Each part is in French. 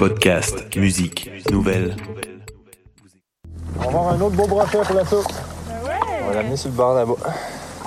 Podcast, musique, nouvelles. On va avoir un autre beau brochet pour la soupe. On va l'amener sur le bord là-bas.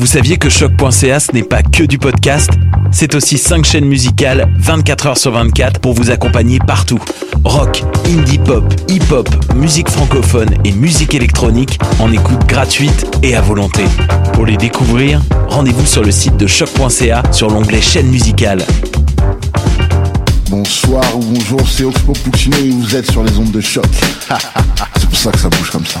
Vous saviez que choc.ca ce n'est pas que du podcast C'est aussi 5 chaînes musicales 24 heures sur 24 pour vous accompagner partout. Rock, indie pop, hip-hop, musique francophone et musique électronique en écoute gratuite et à volonté. Pour les découvrir, rendez-vous sur le site de choc.ca sur l'onglet chaîne musicale. Bonsoir ou bonjour, c'est Oxpo Puccino et vous êtes sur les ondes de choc. c'est pour ça que ça bouge comme ça.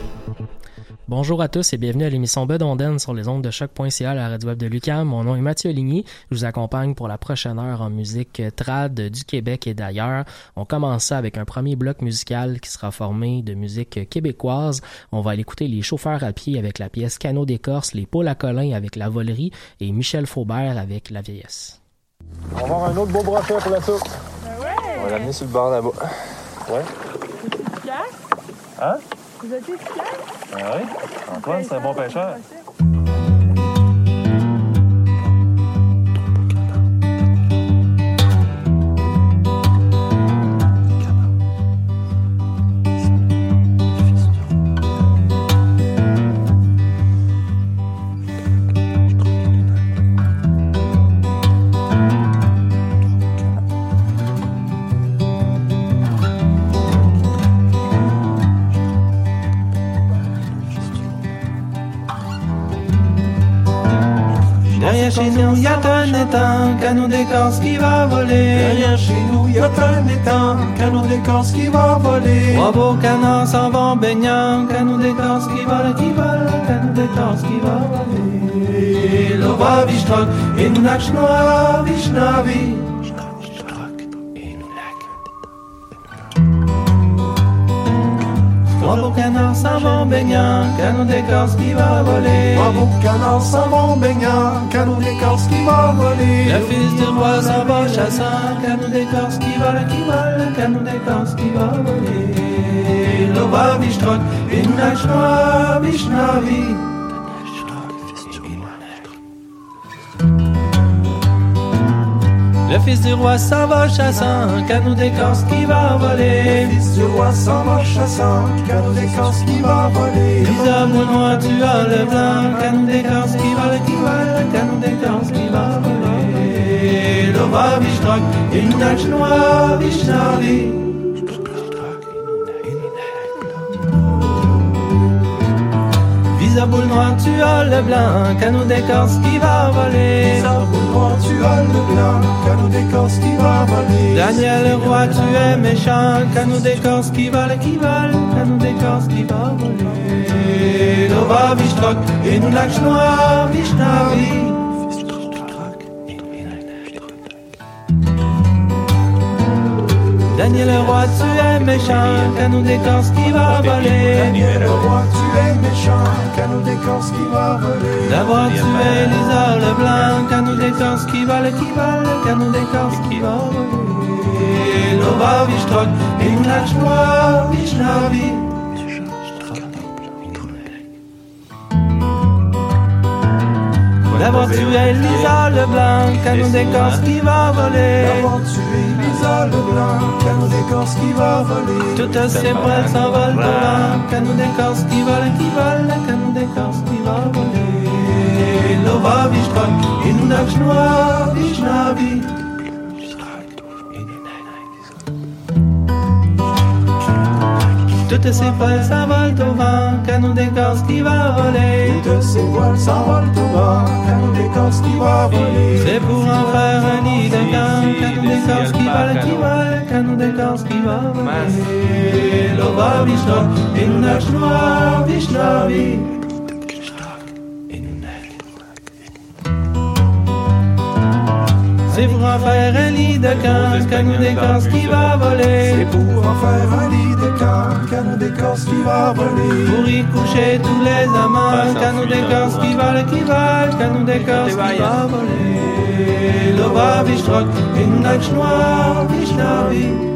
Bonjour à tous et bienvenue à l'émission Bedonden sur les ondes de choc.ca à la radio web de Lucam. Mon nom est Mathieu Ligny. Je vous accompagne pour la prochaine heure en musique trad du Québec et d'ailleurs. On commence ça avec un premier bloc musical qui sera formé de musique québécoise. On va aller écouter les chauffeurs à pied avec la pièce Canot d'écorce, les Paul à Colin avec la volerie et Michel Faubert avec la vieillesse. On va avoir un autre beau brochet pour la soupe. On va l'amener sur le bord là-bas. Ouais. Hein? Vous êtes efficace? Ben oui. Antoine, c'est un bon pêcheur. Nous, y a un étang, canon d'écorce qui va voler. Derrière chez nous, y a un étang, canon d'écorce qui va voler. Trois beaux canards s'en vont baignant, canon d'écorce qui vole, qui vole, canon d'écorce qui va voler. Et nous Vishnavi. Beaux canards s'en vont baignant, canon d'écorce qui va voler. Beaux canards s'en vont baignant, canon d'écorce qui va voler. Le fils du roi s'en va chassant, canon d'écorce qui vole, qui vole, canon d'écorce qui va voler. Le roi Vishtrock, et nous Le fils du roi s'en va chassant, canon d'écorce qui va voler. Le fils du roi s'en va chassant, canon d'écorce qui va voler. Lisa noir, tu as le blanc, canon d'écorce qui vole, qui vole, canon d'écorce qui va voler. Le roi Vishtrock, et nous nage Vishnavi. Visa boule noire, tu as le blanc, d'écorce qui va voler. Visa boule noire, tu as le blanc. d'écorce qui va voler. Daniel le roi, tu es méchant, d'écorce qui vole, qui vole, canou d'écorce qui va voler. Et nous noir. Daniel le roi, tu es méchant, canou d'écorce qui va voler. Daniel le roi, tu es méchant, canou d'écorce qui va voler. D'abord tu es Lisa le blanc, canou d'écorce qui vole, qui vole, canou d'écorce qui va voler. Lova, vichtroc, et une lâche noire, vichnavi. D'abord tu es Lisa le blanc, canou d'écorce qui va voler. Es Lisa le blanc, canou d'écorce qui va voler. Toutes ces poils s'envolent au vent, canou d'écorce qui vole, qui vole, canou d'écorce qui va voler. Lova Toutes ces poils s'envolent au vent, canon d'écorce qui va voler. Toutes ces poils s'envolent au vent, canon d'écorce qui va voler. C'est pour en faire un nid de camp, canon d'écorce qui vole, qui vole, canon d'écorce qui va voler. Lova Vishnu, une nage C'est pour en faire un lit de camp, canon d'écorce qui va voler. C'est pour en faire un lit de camp, canon d'écorce qui va voler. Pour y coucher tous les amants, canon d'écorce qui vole, qui vole, canon d'écorce qui va voler. Lova Vishtroc, une nage noire, Vishnavi.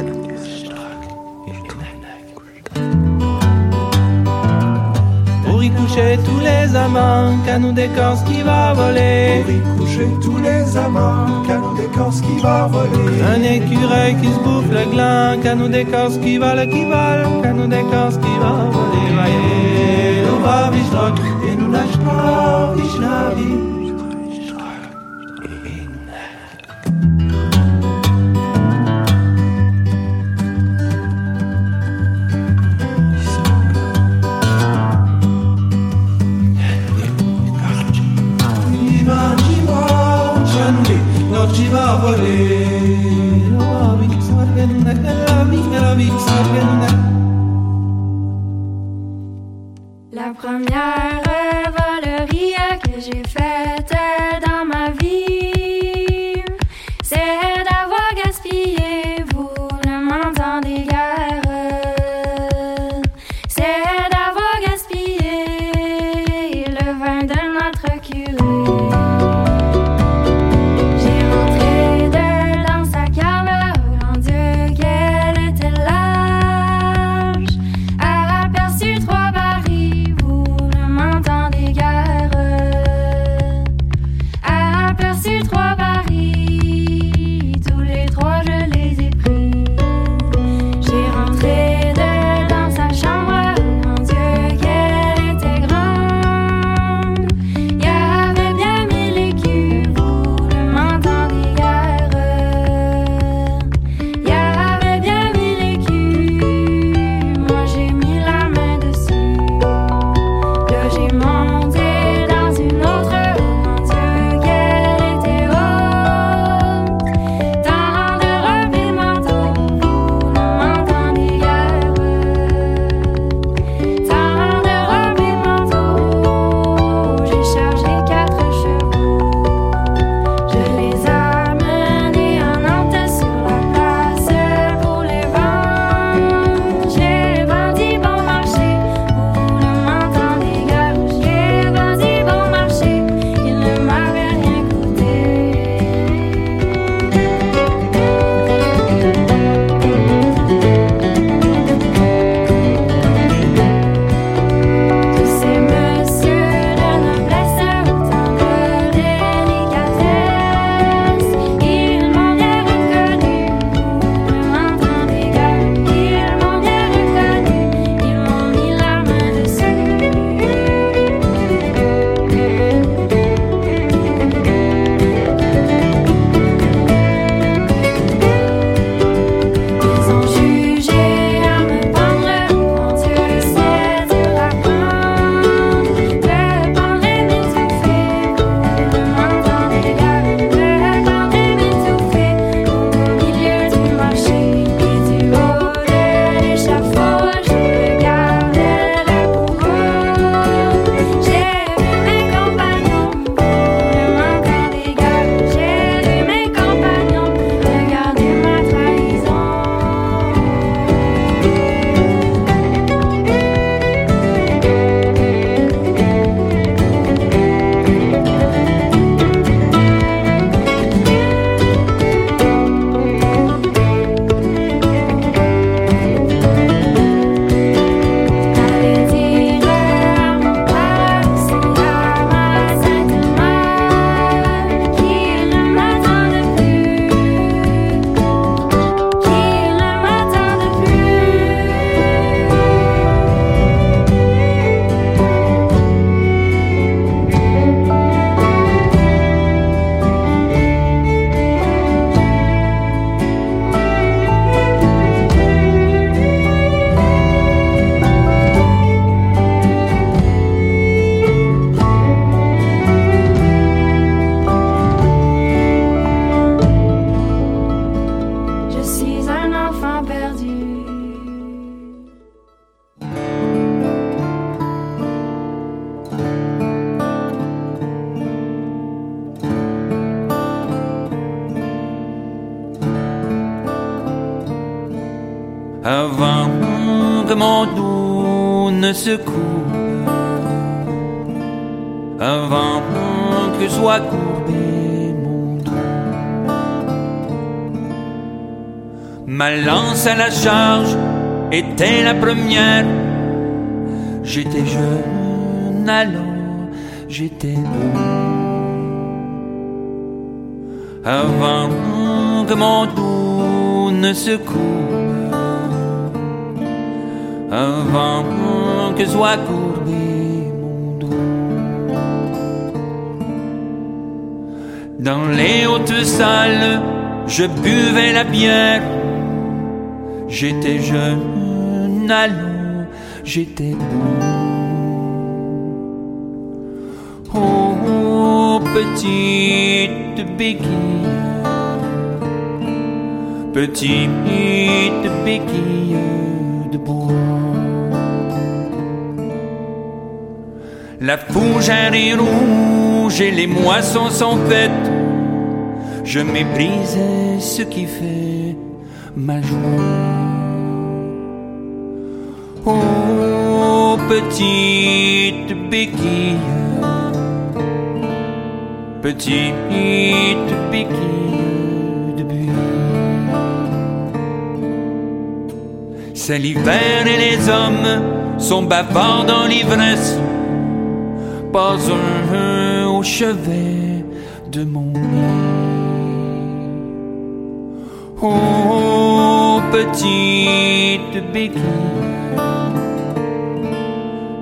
Coucher tous les amants, canon d'écorce qui va voler. Pour y coucher tous les amants, canon d'écorce qui va voler. Un écureuil qui se bouffe le gland, canon d'écorce qui vole, qui vole, canon d'écorce qui va voler. Voyez, on va Vishnock, et nous lâche pas, Vishnavi. La première dos ne se coupe, avant que soit courbé mon dos. Ma lance à la charge était la première. J'étais jeune alors, j'étais beau. Avant que mon dos ne se coupe, avant que soit courbé mon dos. Dans les hautes salles, je buvais la bière. J'étais jeune, j'étais beau. Oh, petite béquille, petite béquille de bois. La fougère est rouge et les moissons sont faites. Je méprisais ce qui fait ma joie. Oh, petite béquille, petite béquille de buis. C'est l'hiver et les hommes sont bavards dans l'ivresse. Pas un au chevet de mon lit. Oh, petite béquille,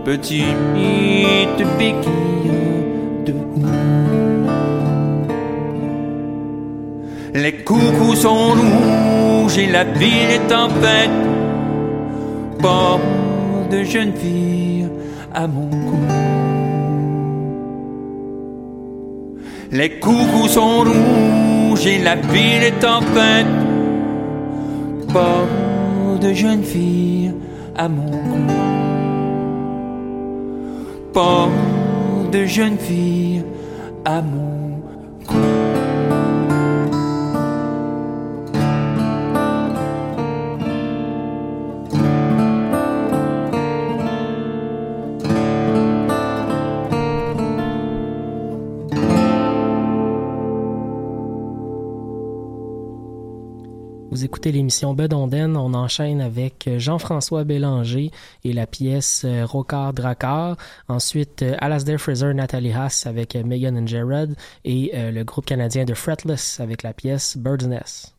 petite béquille de Les coucous sont rouges et la ville est en fête. Pas de jeune fille à mon cou. Les coucous sont rouges et la ville est en fête. Pas de jeune fille à mon de jeune fille à mon Vous écoutez l'émission Bedonden. On enchaîne avec Jean-François Bélanger et la pièce euh, Rocard Dracard. Ensuite, euh, Alasdair Fraser, Nathalie Haas avec euh, Megan and Jared et euh, le groupe canadien de Fretless avec la pièce Bird's Nest.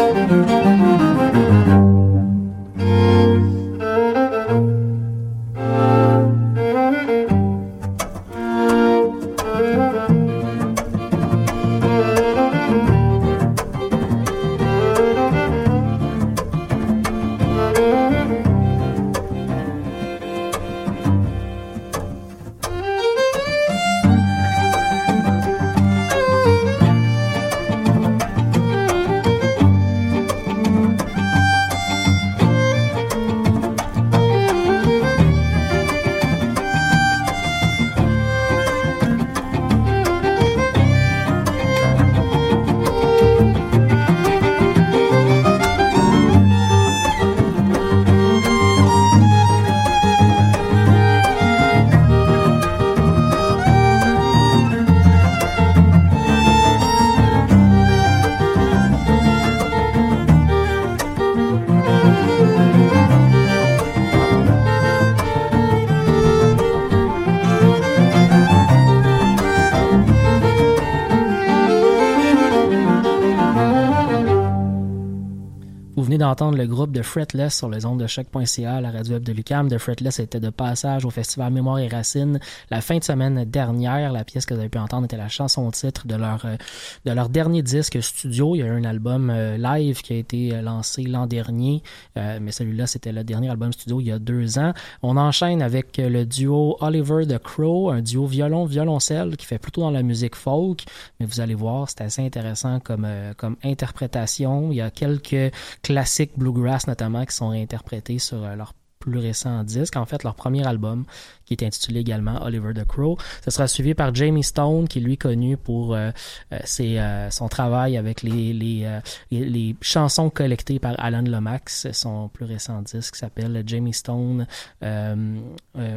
Música d'entendre le groupe de Fretless sur les ondes de choc.ca, la radio web de Lucam. De Fretless était de passage au festival Mémoire et Racines la fin de semaine dernière. La pièce que vous avez pu entendre était la chanson titre de leur euh, de leur dernier disque studio. Il y a eu un album euh, live qui a été euh, lancé l'an dernier, mais celui-là c'était le dernier album studio il y a deux ans. On enchaîne avec le duo Oliver the Crow, un duo violon violoncelle qui fait plutôt dans la musique folk, mais vous allez voir c'est assez intéressant comme comme interprétation. Il y a quelques classiques bluegrass notamment qui sont réinterprétés sur euh, leur plus récent disque, en fait leur premier album qui est intitulé également Oliver the Crow. Ce sera suivi par Jamie Stone qui est lui connu pour euh, euh, euh, son travail avec les, les, les, chansons collectées par Alan Lomax. Son plus récent disque s'appelle Jamie Stone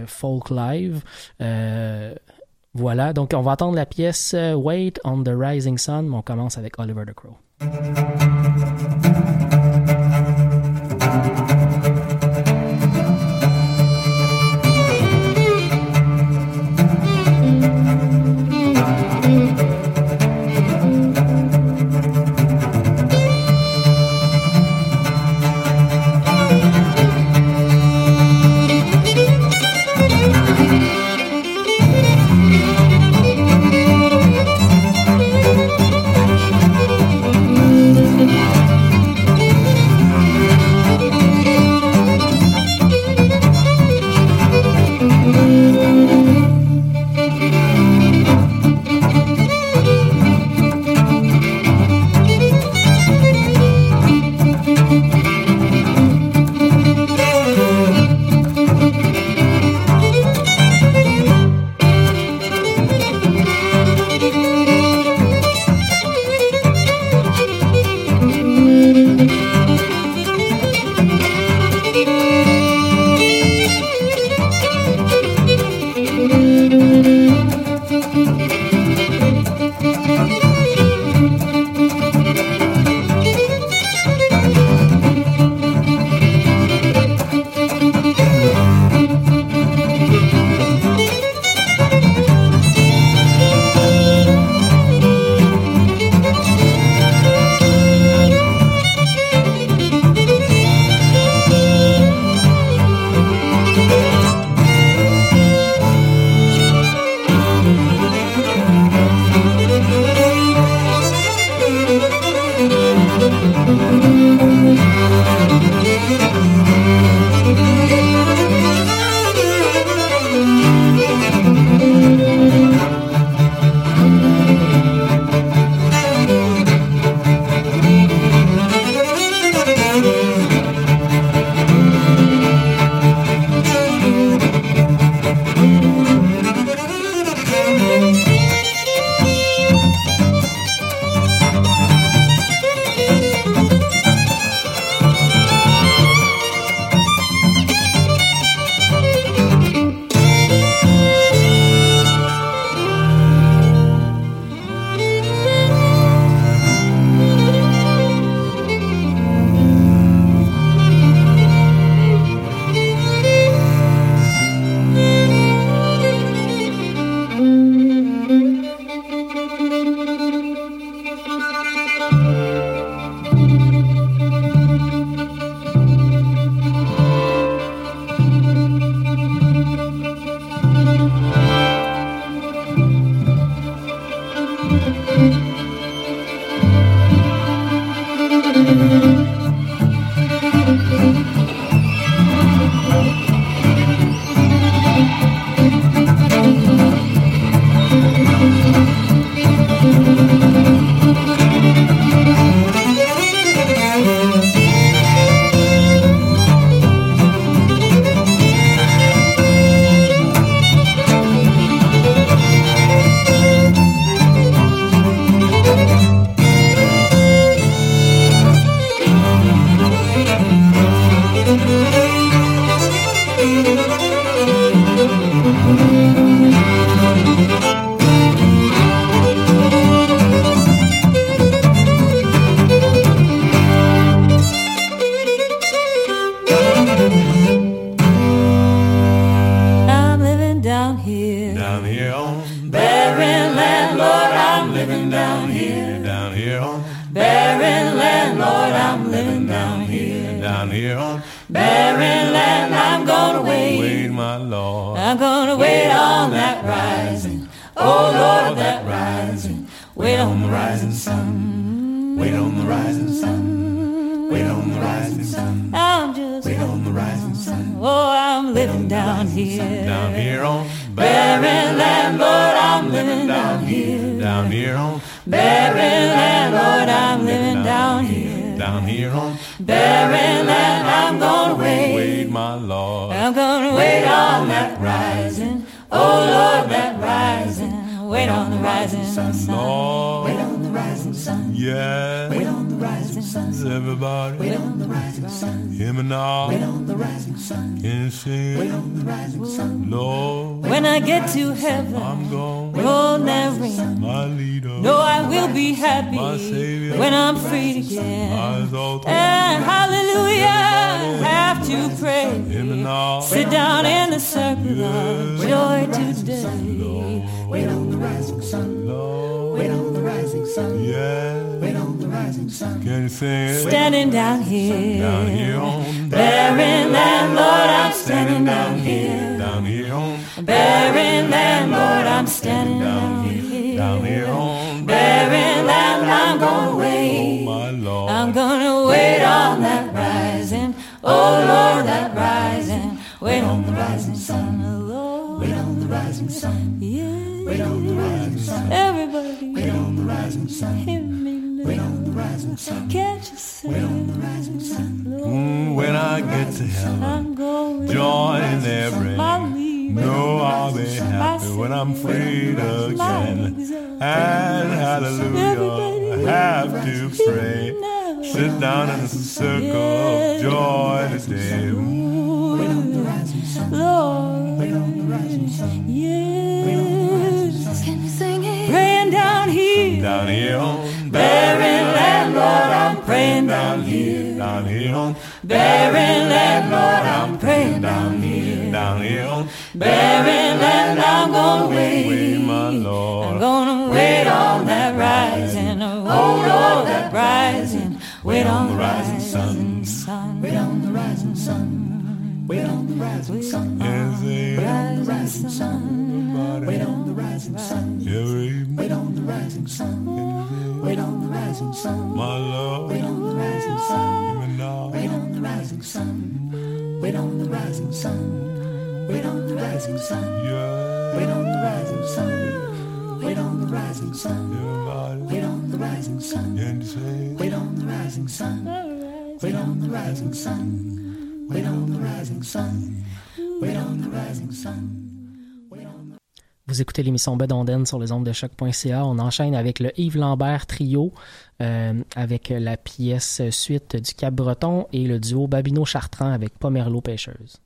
Folk Live. Voilà, donc on va entendre la pièce Wait on the Rising Sun, mais on commence avec Oliver the Crow. Get to heaven, I'm gone. roll that ring. My leader. No, I will be happy when I'm freed again. My exalted. And hallelujah, have to pray. Him and all. Sit down in the circle of joy today. Wait on the rising sun. Wait on the rising sun. Yeah. Wait on the rising sun. Can you sing it? Standing down here. Down here on Barren land, Lord, I'm standing down here. Down here on Barren land, Lord, I'm standing down here. Down here on Barren land, I'm gonna wait. my Lord. I'm gonna wait on that rising. Oh Lord, that rising. Wait on the rising sun, Lord. Wait on the rising sun. Yeah. Wait on the rising sun. Everybody. Wait on the rising sun. Hear me. Wait on the rising sun. Can't you see? Wait on the rising sun. Lord. Mm, when I get to heaven, I'm going. joy in No, I'll be happy when I'm freed again. And hallelujah, I have to pray. Sit down in the circle of joy today. Wait on the rising sun. Lord. Wait on the rising sun. Yes. Can you sing it? Praying down here. Down here on Barren land, Lord, I'm praying down here. Down here on Barren land, Lord, I'm praying down here. Down here on Barren land, I'm gonna wait. Wait, my I'm gonna wait on that rising. Oh Lord, that rising. Wait on the rising sun. sun. Wait on the rising sun. Wait on the rising sun. Yes, eh, Rising sun. Wait on the rising sun. Wait on the rising sun. Wait on the rising sun. my Lord. Wait on the rising sun. Wait on the rising sun. Wait on the rising sun. Wait on the rising sun. yeah, Wait on the rising sun. Wait on the rising sun. Wait on the rising sun. Wait on the rising sun. Wait on the rising sun. Wait on the rising sun. Wait on the rising sun. Vous écoutez l'émission Bedonden sur les ondes de choc.ca. On enchaîne avec le Yves Lambert Trio, euh, avec la pièce suite du Cap Breton et le duo Babino Chartrand avec Pomerleau Pêcheuse.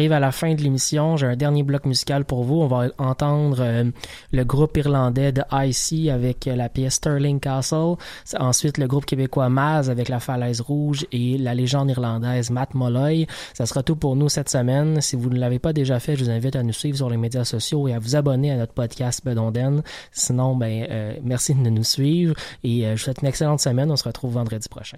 Arrive à la fin de l'émission. J'ai un dernier bloc musical pour vous. On va entendre euh, le groupe irlandais de IC avec euh, la pièce Sterling Castle. Ensuite, le groupe québécois Maz avec la Falaise Rouge et la légende irlandaise Matt Molloy. Ça sera tout pour nous cette semaine. Si vous ne l'avez pas déjà fait, je vous invite à nous suivre sur les médias sociaux et à vous abonner à notre podcast Bedonden. Sinon, ben, euh, merci de nous suivre et je vous souhaite une excellente semaine. On se retrouve vendredi prochain.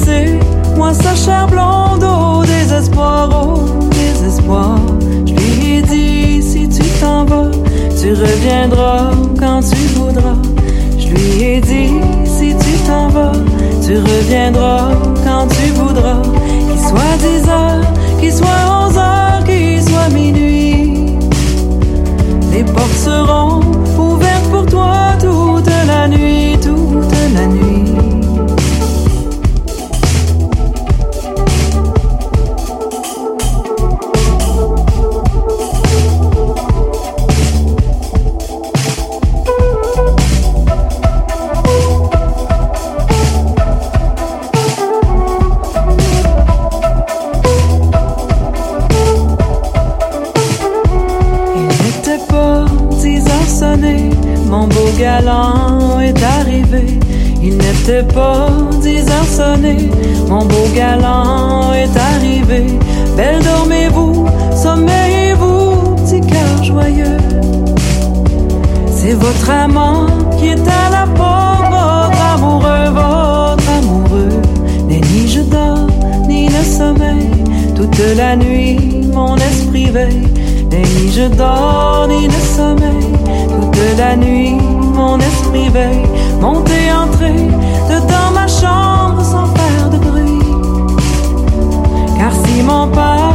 Laissé, moi sa chair blonde au désespoir, au désespoir. Je lui ai dit si tu t'en vas, tu reviendras quand tu voudras. Je lui ai dit si tu t'en vas, tu reviendras quand tu voudras. Qu'il soit 10 heures, qu'il soit 11 heures, qu'il soit minuit. Les portes seront ouvertes pour toi toute la nuit, toute la nuit. Mon beau galant est arrivé. Belle dormez-vous, sommeillez-vous, petit cœur joyeux. C'est votre amant qui est à la porte, votre amoureux, votre amoureux. Mais ni je dors, ni le sommeil, toute la nuit mon esprit veille. Ni je dors, ni le sommeil, toute la nuit mon esprit veille. Ma sans faire de bruit. Car si mon père